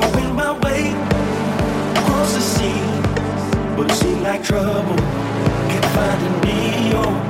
Going my way across the sea, but it seemed like trouble kept finding me. Oh.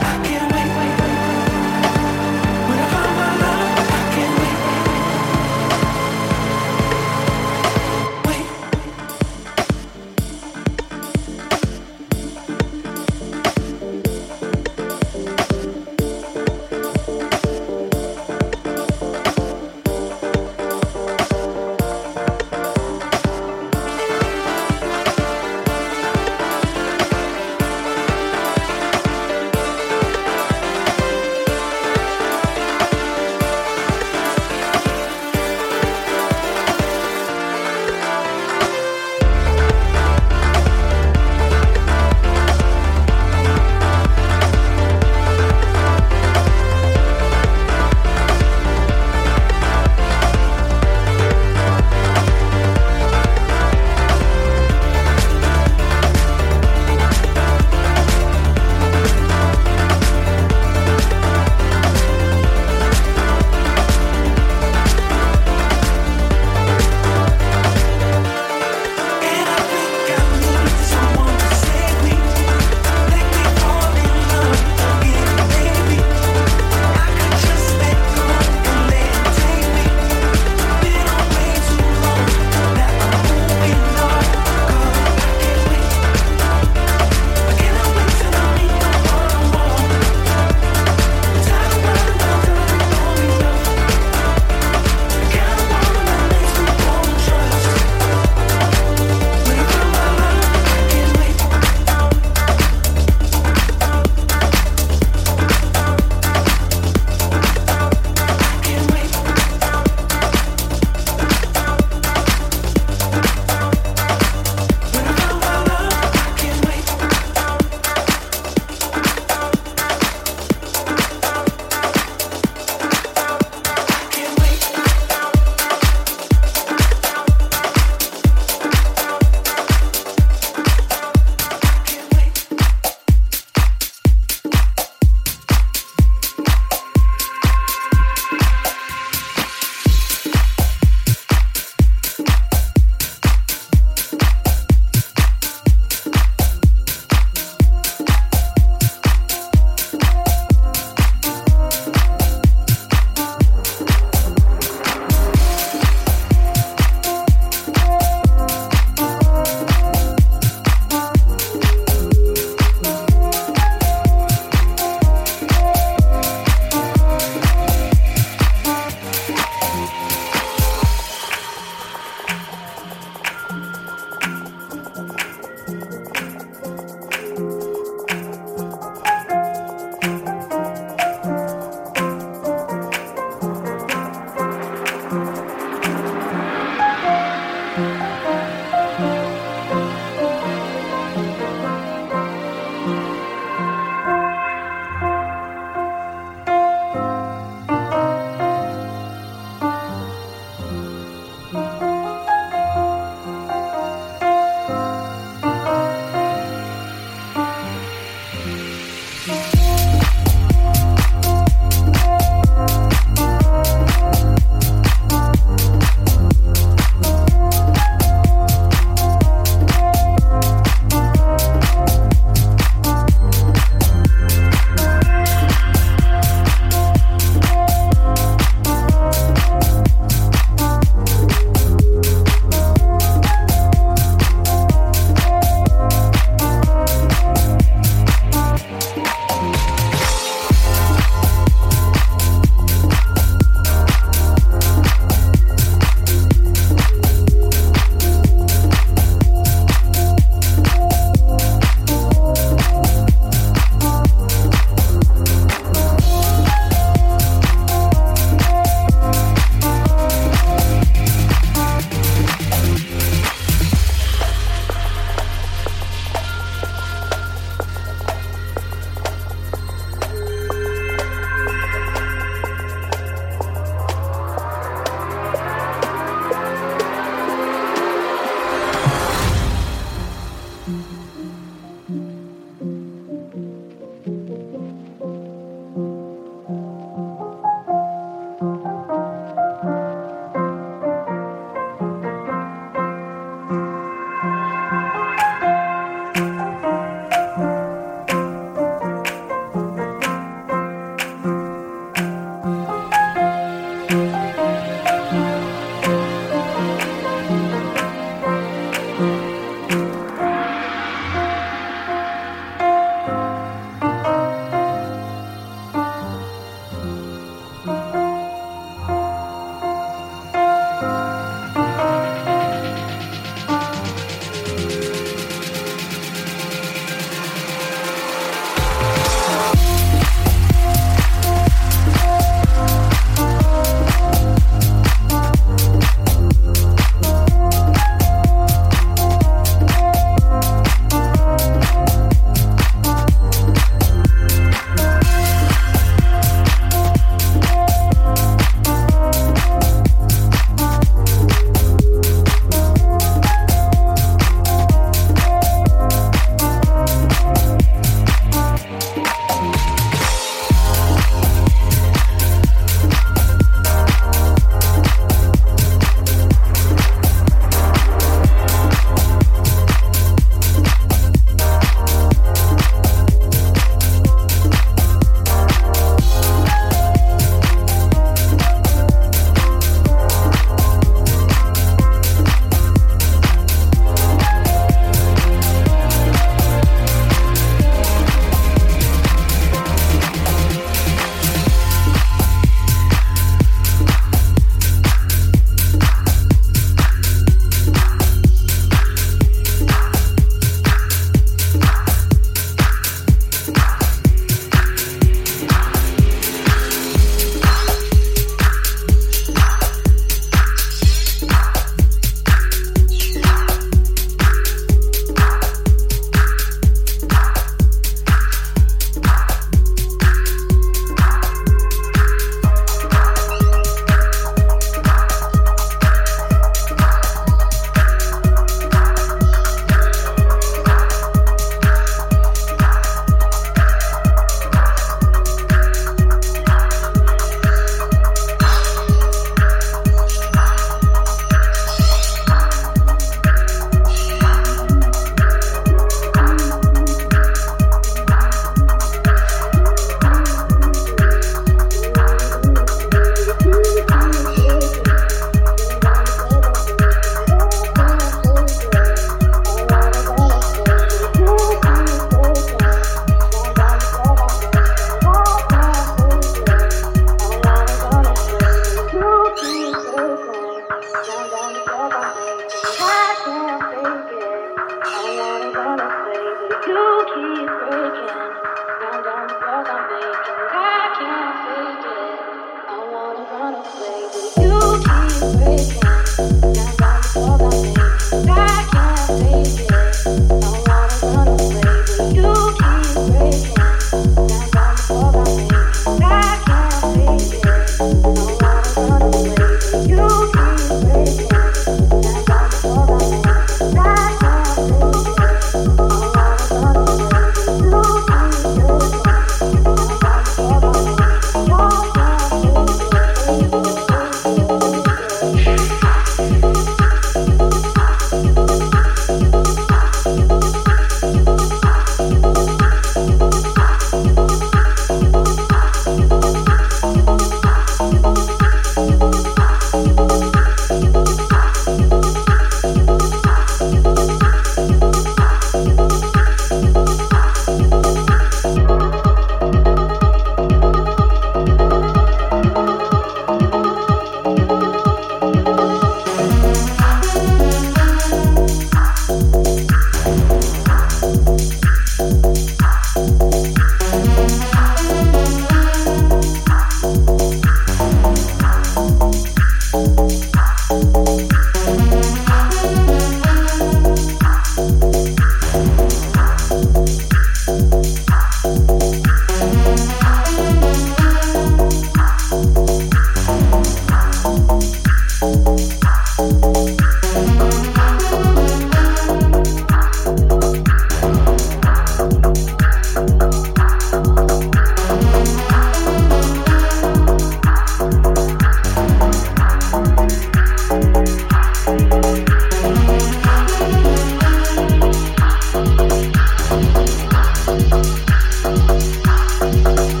Música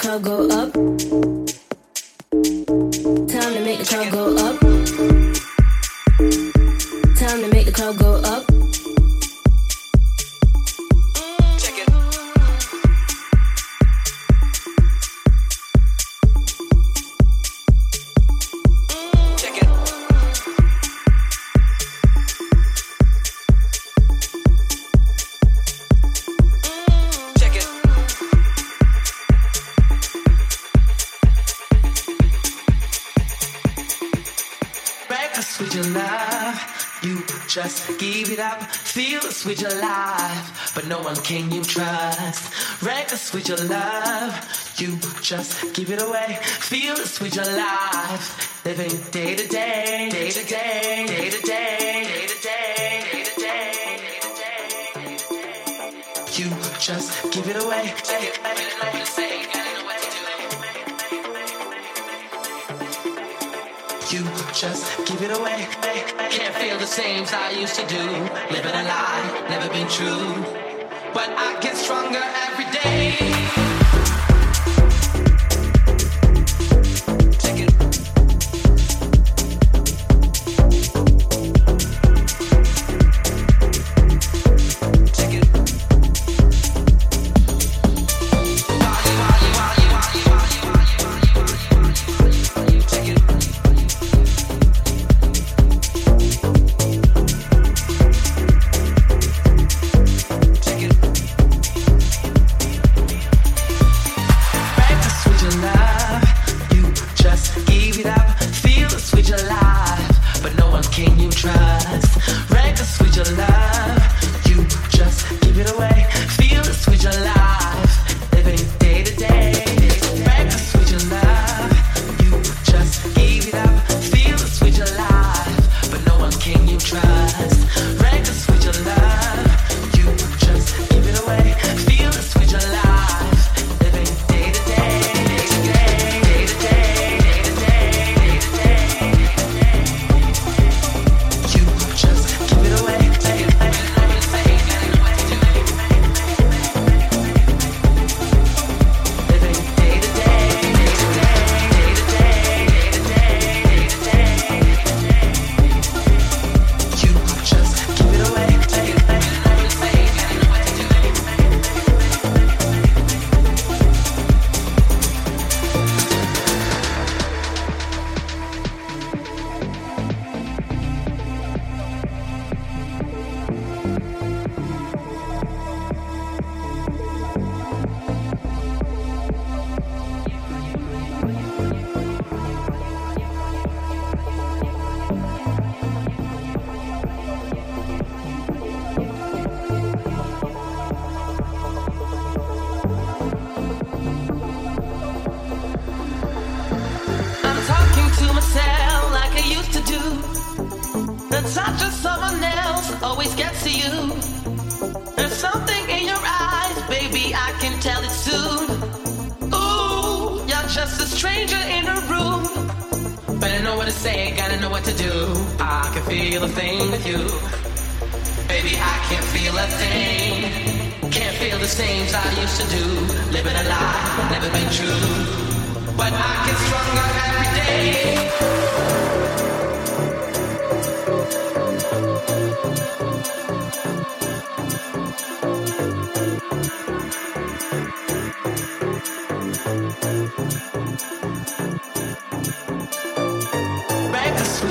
club go up. sweet your love. You just give it away. Feel the sweet your life. Living day to day, day to day, day to day, day to day, day to day. You just give it away. It say. You just give it away. Can't feel the same as I used to do. Living a lie, never been true but I get stronger every day.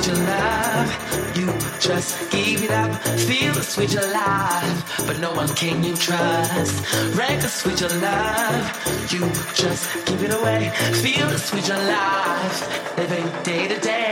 Your love. You just give it up. Feel the sweet life, but no one can you trust. Wreck the sweet love. You just give it away. Feel the sweet life. Living day to day.